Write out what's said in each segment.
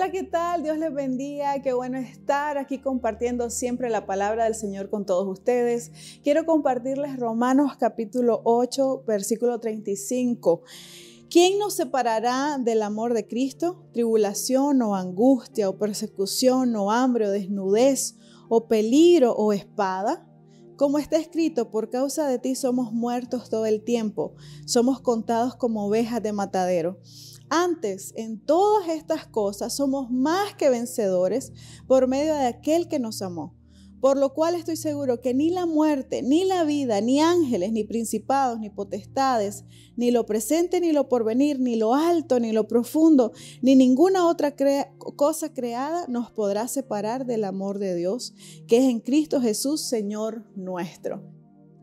Hola, ¿qué tal? Dios les bendiga. Qué bueno estar aquí compartiendo siempre la palabra del Señor con todos ustedes. Quiero compartirles Romanos capítulo 8, versículo 35. ¿Quién nos separará del amor de Cristo? Tribulación o angustia o persecución o hambre o desnudez o peligro o espada. Como está escrito, por causa de ti somos muertos todo el tiempo, somos contados como ovejas de matadero. Antes, en todas estas cosas, somos más que vencedores por medio de aquel que nos amó. Por lo cual estoy seguro que ni la muerte, ni la vida, ni ángeles, ni principados, ni potestades, ni lo presente, ni lo porvenir, ni lo alto, ni lo profundo, ni ninguna otra cosa creada nos podrá separar del amor de Dios, que es en Cristo Jesús, Señor nuestro.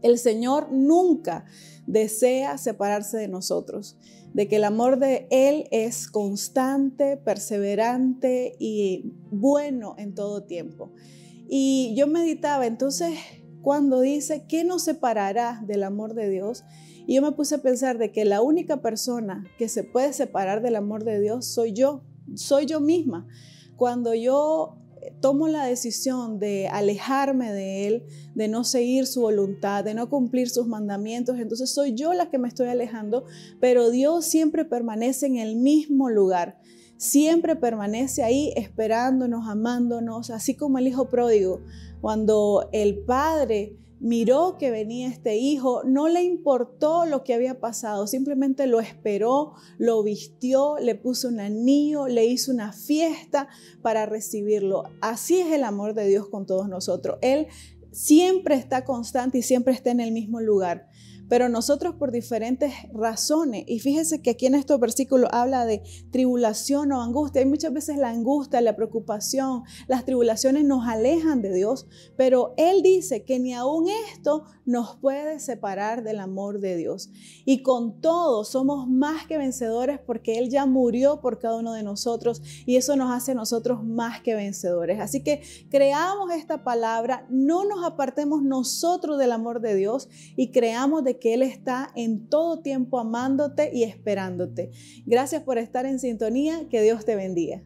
El Señor nunca desea separarse de nosotros de que el amor de Él es constante, perseverante y bueno en todo tiempo. Y yo meditaba entonces cuando dice, ¿qué nos separará del amor de Dios? Y yo me puse a pensar de que la única persona que se puede separar del amor de Dios soy yo, soy yo misma. Cuando yo tomo la decisión de alejarme de Él, de no seguir su voluntad, de no cumplir sus mandamientos, entonces soy yo la que me estoy alejando, pero Dios siempre permanece en el mismo lugar. Siempre permanece ahí esperándonos, amándonos, así como el hijo pródigo. Cuando el padre miró que venía este hijo, no le importó lo que había pasado, simplemente lo esperó, lo vistió, le puso un anillo, le hizo una fiesta para recibirlo. Así es el amor de Dios con todos nosotros. Él siempre está constante y siempre está en el mismo lugar pero nosotros por diferentes razones, y fíjese que aquí en estos versículos habla de tribulación o angustia, hay muchas veces la angustia, la preocupación, las tribulaciones nos alejan de Dios, pero Él dice que ni aún esto nos puede separar del amor de Dios. Y con todo somos más que vencedores porque Él ya murió por cada uno de nosotros y eso nos hace a nosotros más que vencedores. Así que creamos esta palabra, no nos apartemos nosotros del amor de Dios y creamos de que Él está en todo tiempo amándote y esperándote. Gracias por estar en sintonía. Que Dios te bendiga.